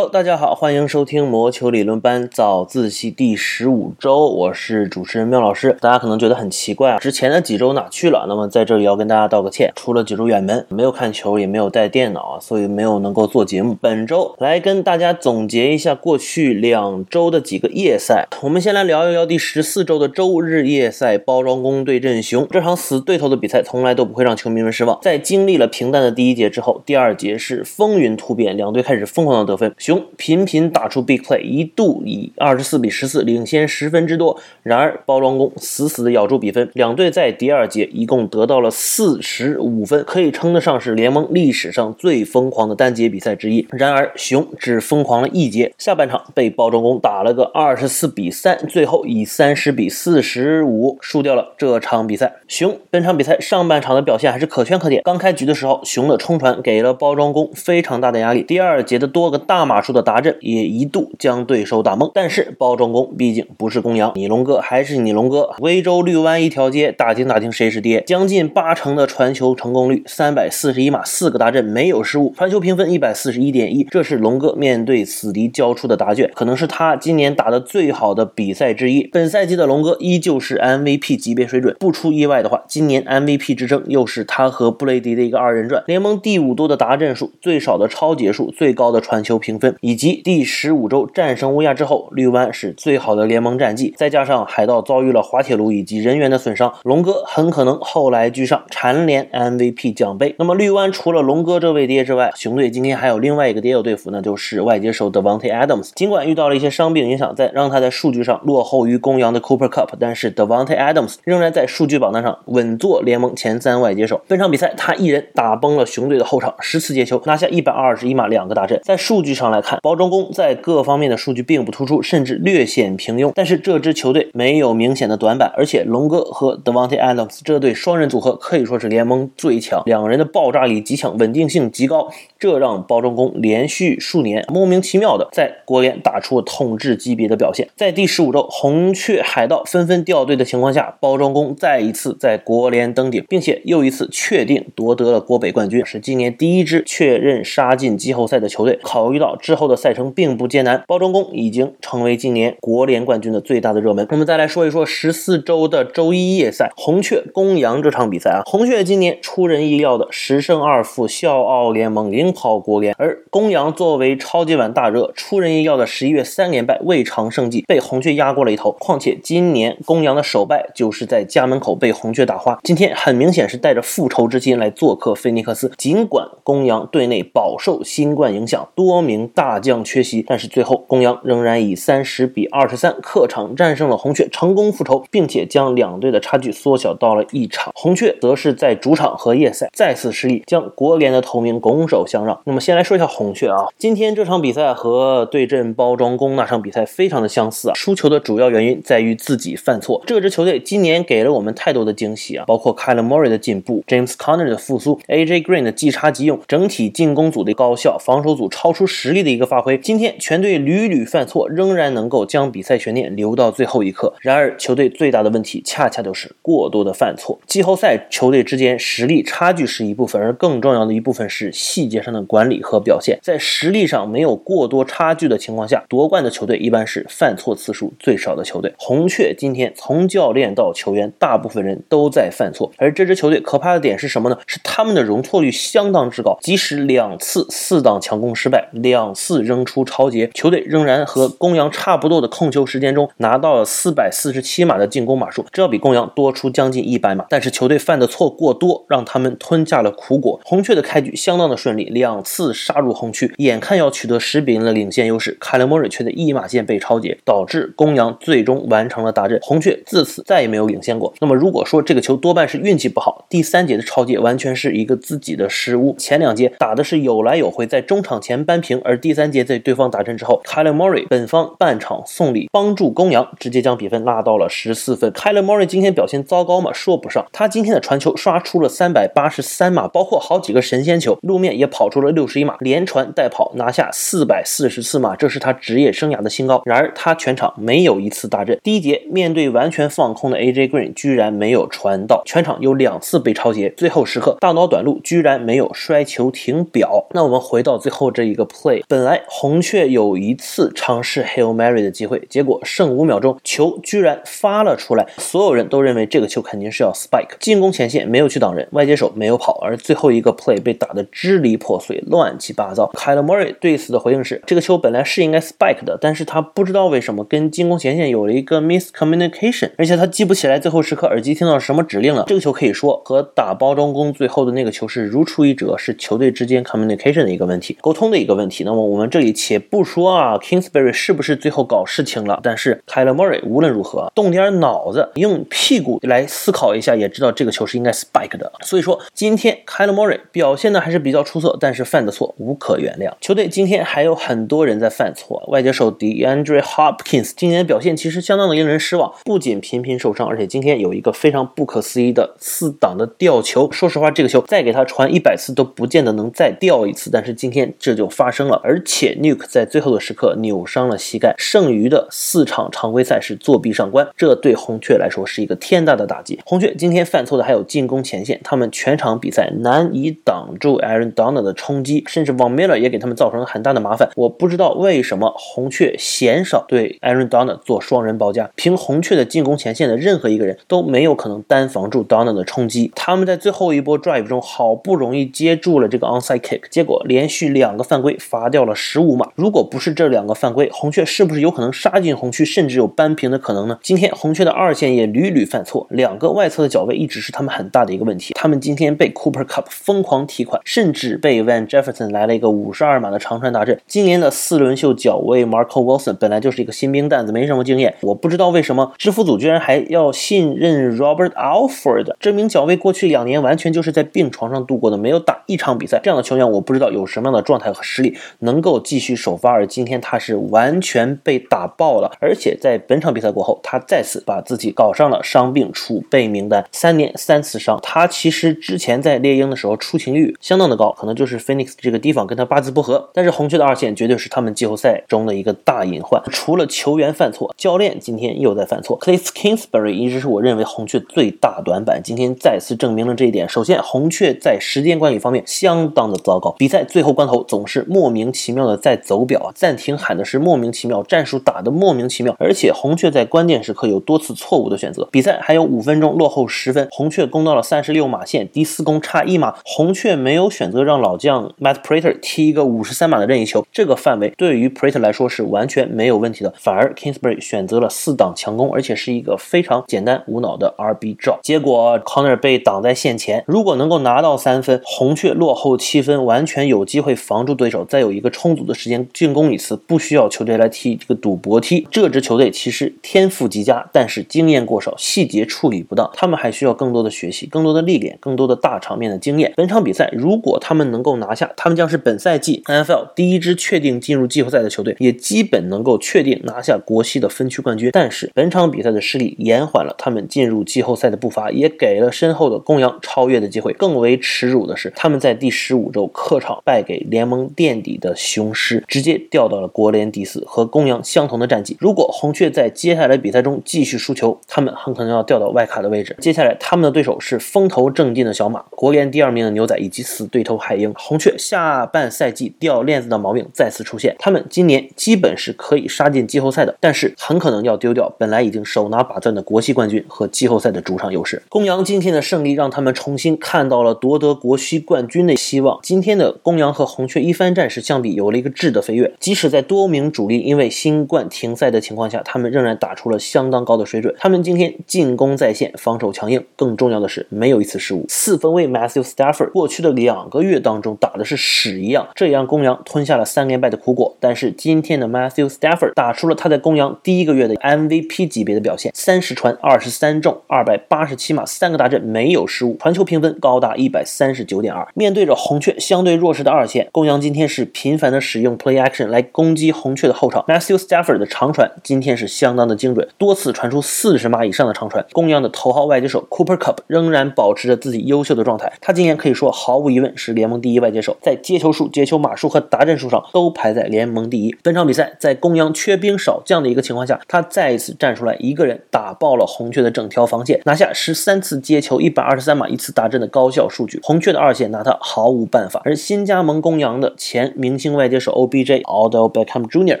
Hello，大家好，欢迎收听魔球理论班早自习第十五周，我是主持人妙老师。大家可能觉得很奇怪啊，之前的几周哪去了？那么在这里要跟大家道个歉，出了几周远门，没有看球，也没有带电脑，所以没有能够做节目。本周来跟大家总结一下过去两周的几个夜赛。我们先来聊一聊第十四周的周日夜赛，包装工对阵熊这场死对头的比赛，从来都不会让球迷们失望。在经历了平淡的第一节之后，第二节是风云突变，两队开始疯狂的得分。熊频频打出 big play，一度以二十四比十四领先十分之多。然而包装工死死的咬住比分，两队在第二节一共得到了四十五分，可以称得上是联盟历史上最疯狂的单节比赛之一。然而熊只疯狂了一节，下半场被包装工打了个二十四比三，最后以三十比四十五输掉了这场比赛。熊本场比赛上半场的表现还是可圈可点，刚开局的时候，熊的冲传给了包装工非常大的压力，第二节的多个大码数的。达阵也一度将对手打懵，但是包装工毕竟不是公羊，你龙哥还是你龙哥。威州绿湾一条街，打听打听谁是爹？将近八成的传球成功率，三百四十一码，四个达阵没有失误，传球评分一百四十一点一，这是龙哥面对死敌交出的答卷，可能是他今年打的最好的比赛之一。本赛季的龙哥依旧是 MVP 级别水准，不出意外的话，今年 MVP 之争又是他和布雷迪的一个二人转。联盟第五多的达阵数，最少的超节数，最高的传球评分，以及第十五周战胜乌鸦之后，绿湾是最好的联盟战绩。再加上海盗遭遇了滑铁卢以及人员的损伤，龙哥很可能后来居上，蝉联 MVP 奖杯。那么绿湾除了龙哥这位爹之外，熊队今天还有另外一个爹要对付，那就是外接手 Devonte Adams。尽管遇到了一些伤病影响，在让他在数据上落后于公羊的 Cooper Cup，但是 Devonte Adams 仍然在数据榜单上稳坐联盟前三外接手。本场比赛他一人打崩了熊队的后场，十次接球拿下一百二十一码两个大阵。在数据上来看，包装工。在各方面的数据并不突出，甚至略显平庸。但是这支球队没有明显的短板，而且龙哥和 Devonte Adams 这对双人组合可以说是联盟最强，两人的爆炸力极强，稳定性极高，这让包装工连续数年莫名其妙的在国联打出了统治级别的表现。在第十五周，红雀海盗纷纷掉队的情况下，包装工再一次在国联登顶，并且又一次确定夺得了国北冠军，是今年第一支确认杀进季后赛的球队。考虑到之后的赛程。并不艰难，包装工已经成为今年国联冠军的最大的热门。我们再来说一说十四周的周一夜赛，红雀公羊这场比赛啊，红雀今年出人意料的十胜二负，笑傲联盟，领跑国联；而公羊作为超级碗大热，出人意料的十一月三连败，未尝胜绩，被红雀压过了一头。况且今年公羊的首败就是在家门口被红雀打花，今天很明显是带着复仇之心来做客菲尼克斯。尽管公羊队内饱受新冠影响，多名大将缺席。但是最后，公羊仍然以三十比二十三客场战胜了红雀，成功复仇，并且将两队的差距缩小到了一场。红雀则是在主场和夜赛再次失利，将国联的头名拱手相让。那么先来说一下红雀啊，今天这场比赛和对阵包装工那场比赛非常的相似啊。输球的主要原因在于自己犯错。这支球队今年给了我们太多的惊喜啊，包括 Kyle Murray 的进步，James Conner 的复苏，AJ Green 的即插即用，整体进攻组的高效，防守组超出实力的一个发挥。今天全队屡屡犯错，仍然能够将比赛悬念留到最后一刻。然而，球队最大的问题恰恰就是过多的犯错。季后赛球队之间实力差距是一部分，而更重要的一部分是细节上的管理和表现。在实力上没有过多差距的情况下，夺冠的球队一般是犯错次数最少的球队。红雀今天从教练到球员，大部分人都在犯错。而这支球队可怕的点是什么呢？是他们的容错率相当之高，即使两次四档强攻失败，两次扔出超节。球队仍然和公羊差不多的控球时间中拿到了四百四十七码的进攻码数，这要比公羊多出将近一百码。但是球队犯的错过多，让他们吞下了苦果。红雀的开局相当的顺利，两次杀入红区，眼看要取得十比零的领先优势，凯勒莫瑞却在一码线被超节，导致公羊最终完成了大阵。红雀自此再也没有领先过。那么如果说这个球多半是运气不好，第三节的超节完全是一个自己的失误。前两节打的是有来有回，在中场前扳平，而第三节在对方打阵之后。Kyle Murray 本方半场送礼帮助公羊，直接将比分拉到了十四分。Kyle Murray 今天表现糟糕吗？说不上。他今天的传球刷出了三百八十三码，包括好几个神仙球，路面也跑出了六十一码，连传带跑拿下四百四十四码，这是他职业生涯的新高。然而他全场没有一次大阵。第一节面对完全放空的 AJ Green，居然没有传到，全场有两次被超截。最后时刻大脑短路，居然没有摔球停表。那我们回到最后这一个 play。本来红雀有一次尝试 Hail Mary 的机会，结果剩五秒钟，球居然发了出来，所有人都认为这个球肯定是要 spike。进攻前线没有去挡人，外接手没有跑，而最后一个 play 被打得支离破碎，乱七八糟。Kyle Murray 对此的回应是：这个球本来是应该 spike 的，但是他不知道为什么跟进攻前线有了一个 miscommunication，而且他记不起来最后时刻耳机听到什么指令了。这个球可以说和打包装工最后的那个球是如出一辙，是球队之间 communication 的一个问题，沟通的一个问题。那么我们这里且不说啊，Kingsbury 是不是最后搞事情了？但是 Kyle Murray 无论如何动点脑子，用屁股来思考一下，也知道这个球是应该 spike 的。所以说今天 Kyle Murray 表现的还是比较出色，但是犯的错无可原谅。球队今天还有很多人在犯错，外接手 DeAndre Hopkins 今年表现其实相当的令人失望，不仅频频受伤，而且今天有一个非常不可思议的四档的吊球。说实话，这个球再给他传一百次都不见得能再吊一次，但是今天这就发生了，而且 Nuke 在最后的时刻扭伤了膝盖，剩余的四场常规赛是作弊上关，这对红雀来说是一个天大的打击。红雀今天犯错的还有进攻前线，他们全场比赛难以挡住 Aaron Donald 的冲击，甚至 Von Miller 也给他们造成了很大的麻烦。我不知道为什么红雀鲜少对 Aaron Donald 做双人包夹，凭红雀的进攻前线的任何一个人都没有可能单防住 Donald 的冲击。他们在最后一波 drive 中好不容易接住了这个 onside kick，结果连续两个犯规罚掉了十五码。如果不是这两个犯规，红雀是不是有可能杀进红区，甚至有扳平的可能呢？今天红雀的二线也屡屡犯错，两个外侧的脚位一直是他们很大的一个问题。他们今天被 Cooper Cup 疯狂提款，甚至被 Van Jefferson 来了一个五十二码的长传大阵。今年的四轮秀脚位 Marco Wilson 本来就是一个新兵蛋子，没什么经验。我不知道为什么制服组居然还要信任 Robert Alford 这名脚位，过去两年完全就是在病床上度过的，没有打一场比赛。这样的球员，我不知道有什么样的状态和实力能够继续首发。而今天他是完全被打爆了，而且在本场比赛过后，他再次把自己搞上了伤病储备名单，三年三次伤。他其实之前在猎鹰的时候出勤率相当的高，可能就是 Phoenix 这个地方跟他八字不合。但是红雀的二线绝对是他们季后赛中的一个大隐患。除了球员犯错，教练今天又在犯错。Cliff Kingsbury 一直是我认为红雀最大短板，今天再次证明了这一点。首先，红雀在时间管理方面相当的糟糕，比赛最后关头总是莫名其妙的在走表啊，暂停喊的是莫名其妙，战术打的莫名其妙，而且红雀在关键时刻有多次错误的选择。比赛还有五分钟，落后十分，红雀攻到了三十六码线，第四攻差一码，红雀没有选择让老将 Matt Prater 踢一个五十三码的任意球，这个范围对于 Prater 来说是完全没有问题的，反而 Kingsbury 选择了四档强攻，而且是一个非常简单无脑的 RB draw，结果 Connor 被挡在线前，如果能够拿到三分，红雀落后七分，完全有机会防住对手，再有一一个充足的时间进攻一次，不需要球队来踢这个赌博踢。这支球队其实天赋极佳，但是经验过少，细节处理不当，他们还需要更多的学习，更多的历练，更多的大场面的经验。本场比赛如果他们能够拿下，他们将是本赛季 NFL 第一支确定进入季后赛的球队，也基本能够确定拿下国西的分区冠军。但是本场比赛的失利延缓了他们进入季后赛的步伐，也给了身后的公羊超越的机会。更为耻辱的是，他们在第十五周客场败给联盟垫底的雄狮，直接掉到了国联第四，和公羊相同的战绩。如果红雀在接下来比赛中继续输球，他们很可能要掉到外卡的位置。接下来他们的对手是风头正劲的小马、国联第二名的牛仔以及死对头海鹰。红雀下半赛季掉链子的毛病再次出现，他们今年基本是可以杀进季后赛的，但是很可能要丢掉本来已经手拿把攥的国西冠军和季后赛的主场优势。公羊今天的胜利让他们重新看到了夺得国西冠军的希望。今天的公羊和红雀一番战是相比，有了一个质的飞跃。即使在多名主力因为新冠停赛的情况下，他们仍然打出了相当高的水准。他们今天进攻在线，防守强硬，更重要的是没有一次失误。四分卫 Matthew Stafford 过去的两个月当中打的是屎一样，这也让公羊吞下了三连败的苦果。但是今天的 Matthew Stafford 打出了他在公羊第一个月的 MVP 级别的表现，三十传二十三中，二百八十七码，三个大阵没有失误，传球评分高达一百三十九点二。面对着红雀相对弱势的二线，公羊今天是频频繁的使用 Play Action 来攻击红雀的后场。Matthew Stafford 的长传今天是相当的精准，多次传出四十码以上的长传。公羊的头号外接手 Cooper Cup 仍然保持着自己优秀的状态，他今年可以说毫无疑问是联盟第一外接手，在接球数、接球码数和达阵数上都排在联盟第一。本场比赛在公羊缺兵少将的一个情况下，他再一次站出来，一个人打爆了红雀的整条防线，拿下十三次接球、一百二十三码、一次达阵的高效数据。红雀的二线拿他毫无办法，而新加盟公羊的前明明星外接手 OBJ Odell Beckham Jr.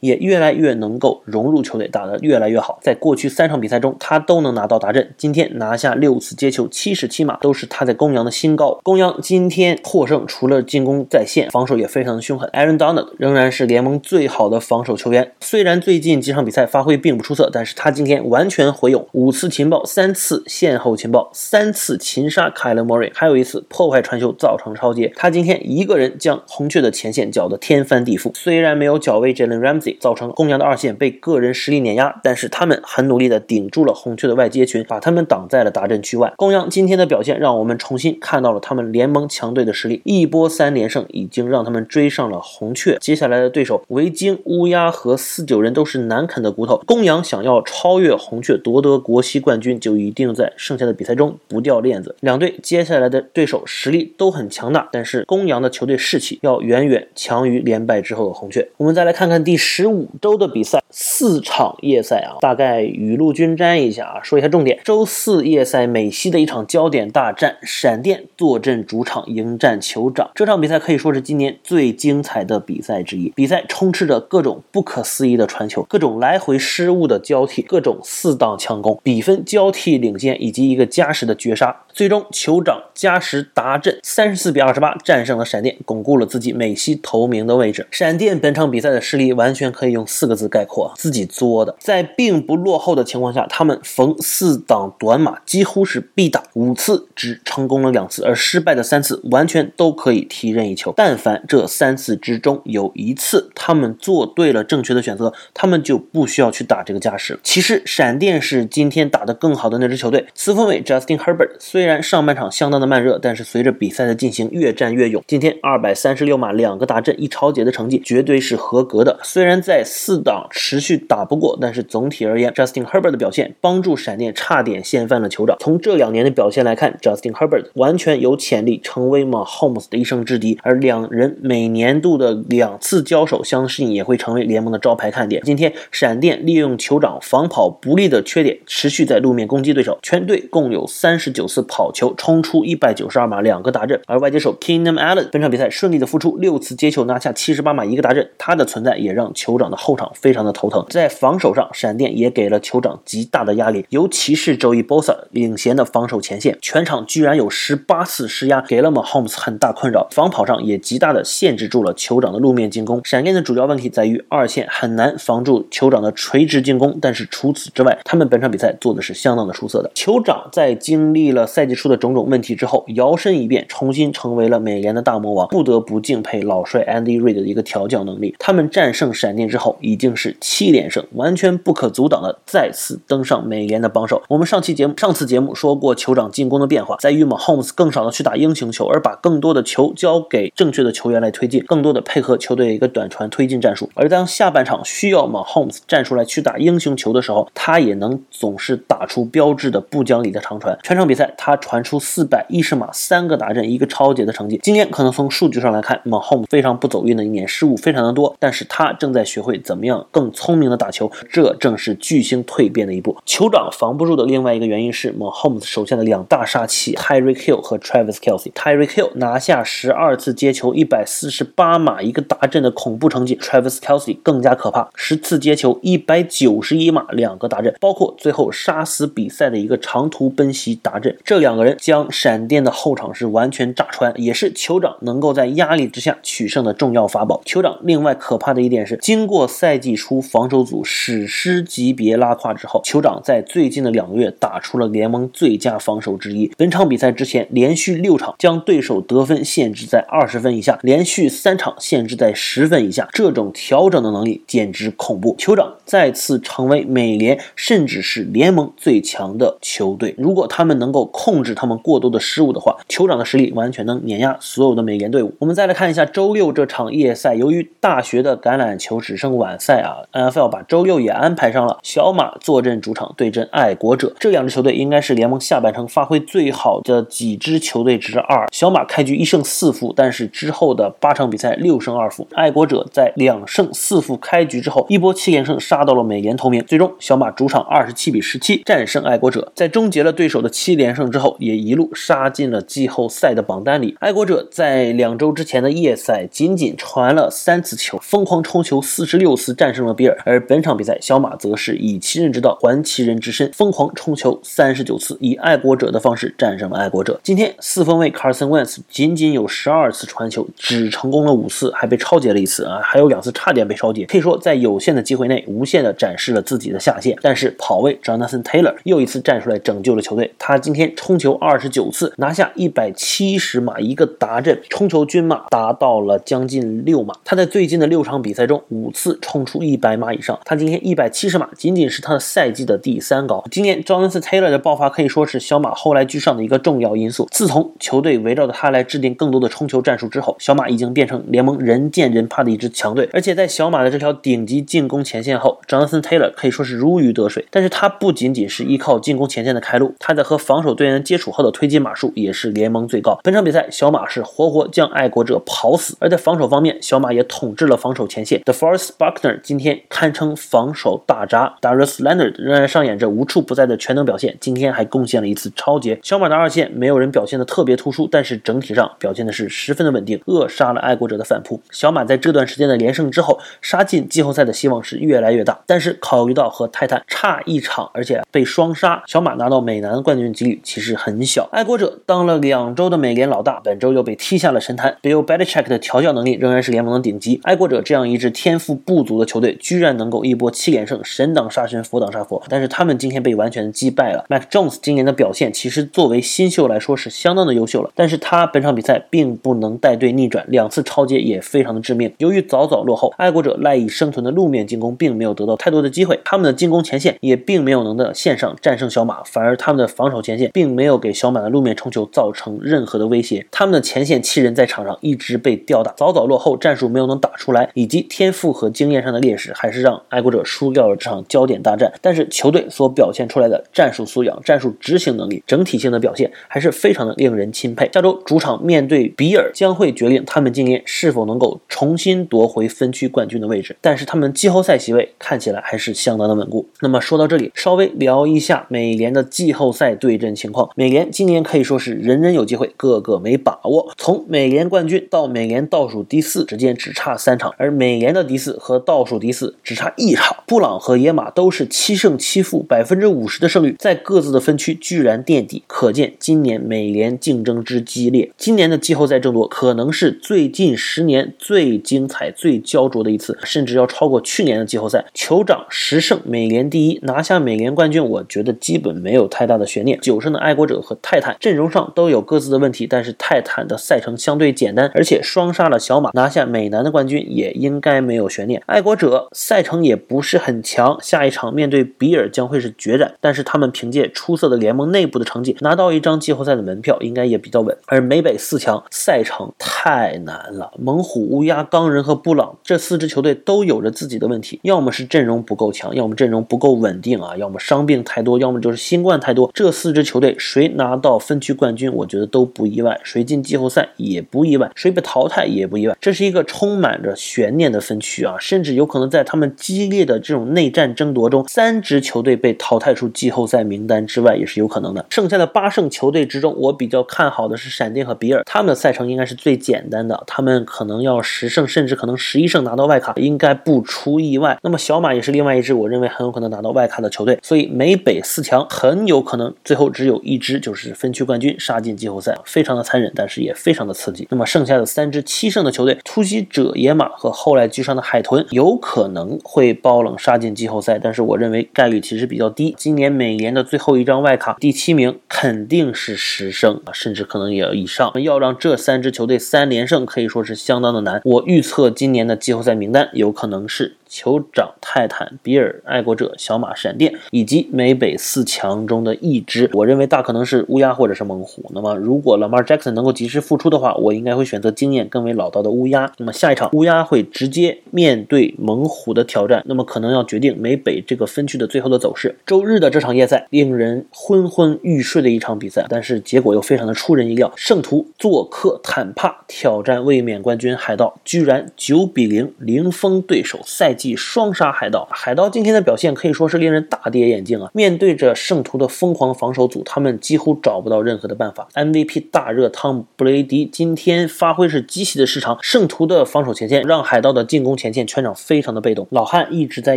也越来越能够融入球队，打得越来越好。在过去三场比赛中，他都能拿到达阵。今天拿下六次接球，七十七码，都是他在公羊的新高。公羊今天获胜，除了进攻在线，防守也非常的凶狠。Aaron Donald 仍然是联盟最好的防守球员，虽然最近几场比赛发挥并不出色，但是他今天完全回勇，五次情报，三次线后情报，三次擒杀凯勒莫瑞，还有一次破坏传球造成超节。他今天一个人将红雀的前线搅得天翻地覆。虽然没有脚位 Jalen Ramsey，造成公羊的二线被个人实力碾压，但是他们很努力的顶住了红雀的外接群，把他们挡在了达阵区外。公羊今天的表现让我们重新看到了他们联盟强队的实力，一波三连胜已经让他们追上了红雀。接下来的对手维京、乌鸦和四九人都是难啃的骨头。公羊想要超越红雀夺得国西冠军，就一定在剩下的比赛中不掉链子。两队接下来的对手实力都很强大，但是公羊的球队士气要远远强于连败之后的红雀。我们再来看看第十五周的比赛，四场夜赛啊，大概雨露均沾一下啊，说一下重点。周四夜赛美西的一场焦点大战，闪电坐镇主场迎战酋长。这场比赛可以说是今年最精彩的比赛之一。比赛充斥着各种不可思议的传球，各种来回失误的交替，各种四档强攻，比分交替领先，以及一个加时的绝杀。最终，酋长加时达阵，三十四比二十八战胜了闪电，巩固了自己美西头名的位置。闪电本场比赛的实力完全可以用四个字概括：自己作的。在并不落后的情况下，他们逢四档短码几乎是必打，五次只成功了两次，而失败的三次完全都可以踢任意球。但凡这三次之中有一次他们做对了正确的选择，他们就不需要去打这个加时。其实闪电是今天打得更好的那支球队。四分卫 Justin Herbert 虽虽然上半场相当的慢热，但是随着比赛的进行越战越勇。今天二百三十六码两个打阵一超节的成绩绝对是合格的。虽然在四档持续打不过，但是总体而言，Justin Herbert 的表现帮助闪电差点掀翻了酋长。从这两年的表现来看，Justin Herbert 完全有潜力成为 Mahomes 的一生之敌，而两人每年度的两次交手，相信也会成为联盟的招牌看点。今天闪电利用酋长防跑不利的缺点，持续在路面攻击对手，全队共有三十九次跑球，冲出一百九十二码两个达阵，而外接手 Kingdom Allen 本场比赛顺利的复出，六次接球拿下七十八码一个达阵，他的存在也让酋长的后场非常的头疼。在防守上，闪电也给了酋长极大的压力，尤其是周一 Bosa 领衔的防守前线，全场居然有十八次施压，给了 Mahomes 很大困扰。防跑上也极大的限制住了酋长的路面进攻。闪电的主要问题在于二线很难防住酋长的垂直进攻，但是除此之外，他们本场比赛做的是相当的出色的。酋长在经历了赛季出的种种问题之后，摇身一变，重新成为了美联的大魔王，不得不敬佩老帅 Andy Reid 的一个调教能力。他们战胜闪电之后，已经是七连胜，完全不可阻挡的再次登上美联的榜首。我们上期节目上次节目说过，酋长进攻的变化在于 Mahomes 更少的去打英雄球，而把更多的球交给正确的球员来推进，更多的配合球队一个短传推进战术。而当下半场需要 Mahomes 站出来去打英雄球的时候，他也能总是打出标志的不讲理的长传。全场比赛他传出四百一十码三个达阵一个超节的成绩。今天可能从数据上来看，Mahomes 非常不走运的一年，失误非常的多，但是他正在学会怎么样更聪明的打球，这正是巨星蜕变的一步。酋长防不住的另外一个原因是 Mahomes 手下的两大杀器 Tyreek Hill 和 Travis Kelsey。Tyreek Hill 拿下十二次接球一百四十八码一个达阵的恐怖成绩，Travis Kelsey 更加可怕，十次接球一百九十一码两个达阵，包括最后杀死比赛的一个长途奔袭达阵，这这两个人将闪电的后场是完全炸穿，也是酋长能够在压力之下取胜的重要法宝。酋长另外可怕的一点是，经过赛季初防守组史诗级别拉胯之后，酋长在最近的两个月打出了联盟最佳防守之一。本场比赛之前连续六场将对手得分限制在二十分以下，连续三场限制在十分以下，这种调整的能力简直恐怖。酋长再次成为美联甚至是联盟最强的球队。如果他们能够控制他们过多的失误的话，酋长的实力完全能碾压所有的美联队伍。我们再来看一下周六这场夜赛，由于大学的橄榄球只剩晚赛啊，NFL 把周六也安排上了。小马坐镇主场对阵爱国者，这两支球队应该是联盟下半程发挥最好的几支球队之二。小马开局一胜四负，但是之后的八场比赛六胜二负。爱国者在两胜四负开局之后，一波七连胜杀到了美联头名，最终小马主场二十七比十七战胜爱国者，在终结了对手的七连胜之。后，也一路杀进了季后赛的榜单里。爱国者在两周之前的夜赛仅仅传了三次球，疯狂冲球四十六次战胜了比尔。而本场比赛，小马则是以其人之道还其人之身，疯狂冲球三十九次，以爱国者的方式战胜了爱国者。今天四分卫 Carson Wentz 仅仅有十二次传球，只成功了五次，还被超截了一次啊，还有两次差点被超截。可以说在有限的机会内，无限的展示了自己的下限。但是跑位 Jonathan Taylor 又一次站出来拯救了球队，他今天冲球二十九次，拿下一百七十码一个达阵，冲球均码达到了将近六码。他在最近的六场比赛中，五次冲出一百码以上。他今天一百七十码，仅仅是他的赛季的第三高。今年 Jonathan Taylor 的爆发可以说是小马后来居上的一个重要因素。自从球队围绕着他来制定更多的冲球战术之后，小马已经变成联盟人见人怕的一支强队。而且在小马的这条顶级进攻前线后，Jonathan Taylor 可以说是如鱼得水。但是他不仅仅是依靠进攻前线的开路，他在和防守队员接触后的推进码数也是联盟最高。本场比赛，小马是活活将爱国者跑死。而在防守方面，小马也统治了防守前线。The Forest Buckner 今天堪称防守大闸，Darius Leonard 仍然上演着无处不在的全能表现，今天还贡献了一次超节。小马的二线没有人表现的特别突出，但是整体上表现的是十分的稳定，扼杀了爱国者的反扑。小马在这段时间的连胜之后，杀进季后赛的希望是越来越大。但是考虑到和泰坦差一场，而且被双杀，小马拿到美南冠军几率其实是很小。爱国者当了两周的美联老大，本周又被踢下了神坛。Bill Belichick 的调教能力仍然是联盟的顶级。爱国者这样一支天赋不足的球队，居然能够一波七连胜，神挡杀神，佛挡杀佛。但是他们今天被完全击败了。Mac Jones 今年的表现其实作为新秀来说是相当的优秀了，但是他本场比赛并不能带队逆转，两次超接也非常的致命。由于早早落后，爱国者赖以生存的路面进攻并没有得到太多的机会，他们的进攻前线也并没有能在线上战胜小马，反而他们的防守前线并没有给小马的路面冲球造成任何的威胁。他们的前线七人在场上一直被吊打，早早落后，战术没有能打出来，以及天赋和经验上的劣势，还是让爱国者输掉了这场焦点大战。但是球队所表现出来的战术素养、战术执行能力、整体性的表现还是非常的令人钦佩。下周主场面对比尔，将会决定他们今年是否能够重新夺回分区冠军的位置。但是他们季后赛席位看起来还是相当的稳固。那么说到这里，稍微聊一下美联的季后赛对阵情况。美联今年可以说是人人有机会，个个没把握。从美联冠军到美联倒数第四之间只差三场，而美联的第四和倒数第四只差一场。布朗和野马都是七胜七负，百分之五十的胜率，在各自的分区居然垫底，可见今年美联竞争之激烈。今年的季后赛争夺可能是最近十年最精彩、最焦灼的一次，甚至要超过去年的季后赛。酋长十胜，美联第一，拿下美联冠军，我觉得基本没有太大的悬念。九胜的爱国者和泰坦阵容上都有各自的问题，但是泰坦的赛程相对简单，而且双杀了小马，拿下美南的冠军也应该没有悬念。爱国者赛程也不是很强，下一场面对比尔将会是决战，但是他们凭借出色的联盟内部的成绩，拿到一张季后赛的门票应该也比较稳。而美北四强赛程太难了，猛虎、乌鸦、钢人和布朗这四支球队都有着自己的问题，要么是阵容不够强，要么阵容不够稳定啊，要么伤病太多，要么就是新冠太多。这四支球队谁拿到分区冠军，我觉得都不意外；谁进季后赛也不意外，谁被淘汰也不意外。这是一个充满着悬念的分区啊，甚至有可能在他们激烈的这种内战争夺中，三支球队被淘汰出季后赛名单之外也是有可能的。剩下的八胜球队之中，我比较看好的是闪电和比尔，他们的赛程应该是最简单的，他们可能要十胜，甚至可能十一胜拿到外卡，应该不出意外。那么小马也是另外一支我认为很有可能拿到外卡的球队，所以美北四强很有可能最后只有一支就是分区冠军杀进季后赛，非常的残忍，但是也非常的刺激。那么剩下的三支七胜的球队，突袭者、野马和后来居上的海豚，有可能会爆冷杀进季后赛，但是我认为概率其实比较低。今年美联的最后一张外卡第七名肯定是十胜啊，甚至可能也要以上。要让这三支球队三连胜，可以说是相当的难。我预测今年的季后赛名单有可能是。酋长、泰坦、比尔、爱国者、小马、闪电，以及美北四强中的一支，我认为大可能是乌鸦或者是猛虎。那么，如果 Lamar Jackson 能够及时复出的话，我应该会选择经验更为老道的乌鸦。那么下一场，乌鸦会直接面对猛虎的挑战，那么可能要决定美北这个分区的最后的走势。周日的这场夜赛，令人昏昏欲睡的一场比赛，但是结果又非常的出人意料。圣徒做客坦帕挑战卫冕冠军海盗，居然九比零零封对手，赛季。季双杀海盗。海盗今天的表现可以说是令人大跌眼镜啊！面对着圣徒的疯狂防守组，他们几乎找不到任何的办法。MVP 大热汤姆布雷迪今天发挥是极其的失常，圣徒的防守前线让海盗的进攻前线全场非常的被动。老汉一直在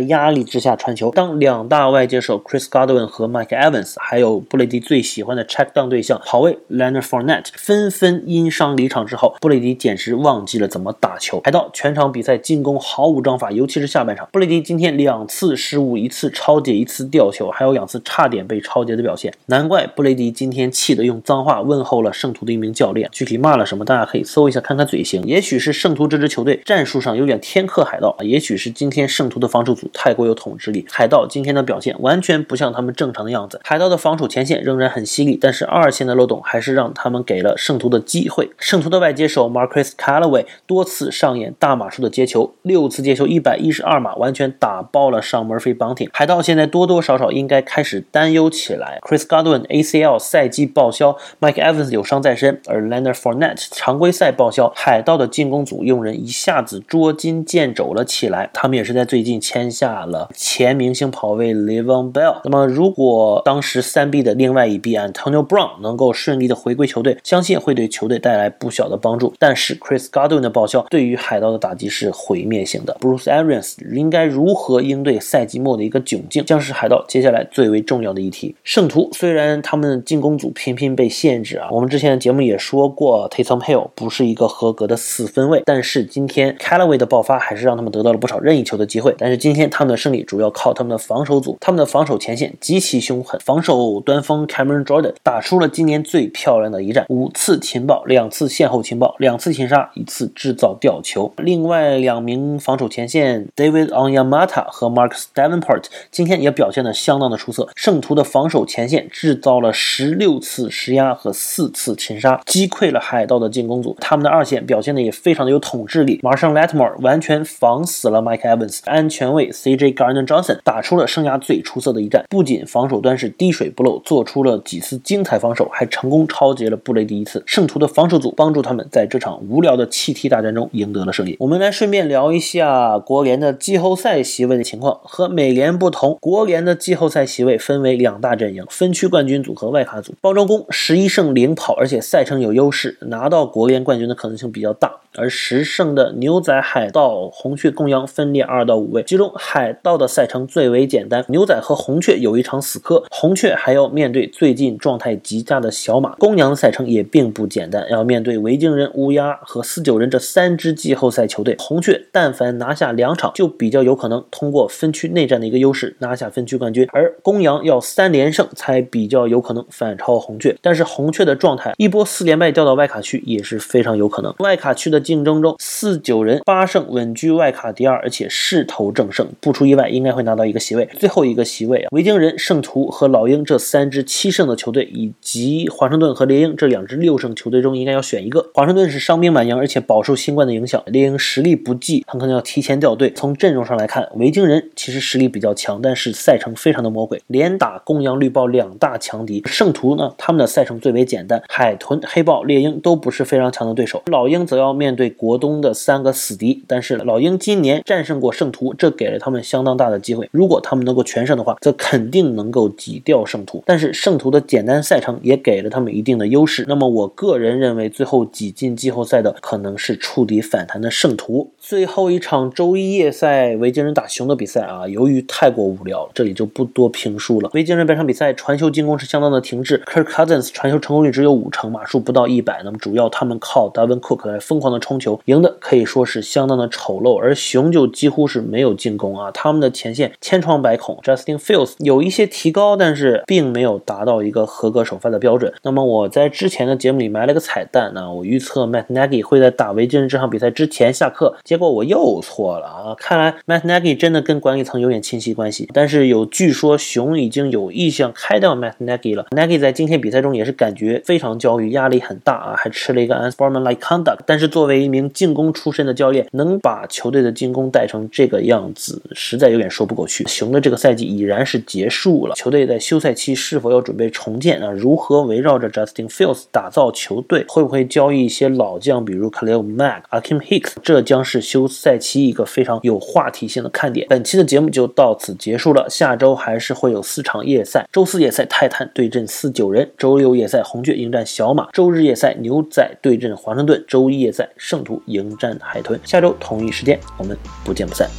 压力之下传球，当两大外接手 Chris Godwin 和 Mike Evans，还有布雷迪最喜欢的 check down 对象跑位 Leonard Fournette 纷纷因伤离场之后，布雷迪简直忘记了怎么打球。海盗全场比赛进攻毫无章法，尤其是下半场，布雷迪今天两次失误，一次超解，一次吊球，还有两次差点被超解的表现。难怪布雷迪今天气得用脏话问候了圣徒的一名教练，具体骂了什么，大家可以搜一下看看嘴型。也许是圣徒这支球队战术上有点天克海盗，也许是今天圣徒的防守组太过有统治力，海盗今天的表现完全不像他们正常的样子。海盗的防守前线仍然很犀利，但是二线的漏洞还是让他们给了圣徒的机会。圣徒的外接手 Marcus Callaway 多次上演大马术的接球，六次接球一百一十二码，完全打爆了上门飞绑挺。海盗现在多多少少应该开始担忧起来。Chris Godwin ACL 赛季报销，Mike Evans 有伤在身，而 Leonard Fournette 常规赛报销。海盗的进攻组用人一下子捉襟见肘了起来。他们也是在最近签下了前明星跑位 Levon Bell。那么如果当时三 B 的另外一臂 Antonio Brown 能够顺利的回归球队，相信会对球队带来不小的帮助。但是 Chris Godwin 的报销对于海盗的打击是毁灭性的。Bruce Arians 应该如何应对赛季末的一个窘境，将是海盗接下来最为重要的议题。圣徒虽然他们进攻组频频被限制啊，我们之前的节目也说过，Taysom Hill 不是一个合格的四分卫，但是今天 Callaway 的爆发还是让他们得到了不少任意球的机会。但是今天他们的胜利主要靠他们的防守组，他们的防守前线极其凶狠，防守端锋 Cameron Jordan 打出了今年最漂亮的一战，五次情报，两次线后情报，两次擒杀，一次制造吊球。另外两名防守前线 David Onyemata 和 Marcus Davenport 今天也表现得相当的出色。圣徒的防守前线制造了十六次施压和四次擒杀，击溃了海盗的进攻组。他们的二线表现的也非常的有统治力，马上 Latmore 完全防死了 Mike Evans，安全卫 CJ Gardner Johnson 打出了生涯最出色的一战，不仅防守端是滴水不漏，做出了几次精彩防守，还成功超截了布雷迪一次。圣徒的防守组帮助他们在这场无聊的气踢大战中赢得了胜利。我们来顺便聊一下国联的季后赛席位的情况。和美联不同，国联的季后赛席位分为两大阵营：分区冠军组和外卡组。包装工十一胜领跑，而且赛程有优势，拿到国联冠军的可能性比较大。而十胜的牛仔、海盗、红雀、公羊分列二到五位，其中海盗的赛程最为简单，牛仔和红雀有一场死磕，红雀还要面对最近状态极佳的小马。公羊的赛程也并不简单，要面对维京人、乌鸦和四九人这三支季后赛球队。红雀但凡拿下两场，就比较有可能通过分区内战的一个优势拿下分区冠军，而公羊要三连胜才比较有可能反超红雀。但是红雀的状态一波四连败掉到外卡区也是非常有可能，外卡区的。竞争中，四九人八胜稳居外卡第二，而且势头正盛，不出意外应该会拿到一个席位。最后一个席位啊，维京人、圣徒和老鹰这三支七胜的球队，以及华盛顿和猎鹰这两支六胜球队中，应该要选一个。华盛顿是伤兵满营，而且饱受新冠的影响；猎鹰实力不济，很可能要提前掉队。从阵容上来看，维京人其实实力比较强，但是赛程非常的魔鬼，连打公羊、绿豹两大强敌。圣徒呢，他们的赛程最为简单，海豚、黑豹、猎鹰都不是非常强的对手。老鹰则要面。对国东的三个死敌，但是老鹰今年战胜过圣徒，这给了他们相当大的机会。如果他们能够全胜的话，则肯定能够挤掉圣徒。但是圣徒的简单赛程也给了他们一定的优势。那么我个人认为，最后挤进季后赛的可能是触底反弹的圣徒。最后一场周一夜赛，维京人打熊的比赛啊，由于太过无聊，这里就不多评述了。维京人本场比赛传球进攻是相当的停滞，Kirk Cousins 传球成功率只有五成，码数不到一百。那么主要他们靠 Davin Cook 来疯狂的。冲球赢的可以说是相当的丑陋，而熊就几乎是没有进攻啊，他们的前线千疮百孔。Justin Fields 有一些提高，但是并没有达到一个合格首发的标准。那么我在之前的节目里埋了个彩蛋呢，我预测 Matt Nagy 会在打维京人这场比赛之前下课，结果我又错了啊！看来 Matt Nagy 真的跟管理层有点亲戚关系。但是有据说熊已经有意向开掉 Matt Nagy 了。Nagy 在今天比赛中也是感觉非常焦虑，压力很大啊，还吃了一个 Unsportsmanlike conduct。但是作为为一名进攻出身的教练，能把球队的进攻带成这个样子，实在有点说不过去。熊的这个赛季已然是结束了，球队在休赛期是否要准备重建啊？如何围绕着 Justin Fields 打造球队？会不会交易一些老将，比如 Khalil Mack、Akim Hicks？这将是休赛期一个非常有话题性的看点。本期的节目就到此结束了，下周还是会有四场夜赛。周四夜赛泰坦对阵四九人，周六夜赛红雀迎战小马，周日夜赛牛仔对阵华盛顿，周一夜赛圣徒迎战海豚。下周同一时间，我们不见不散。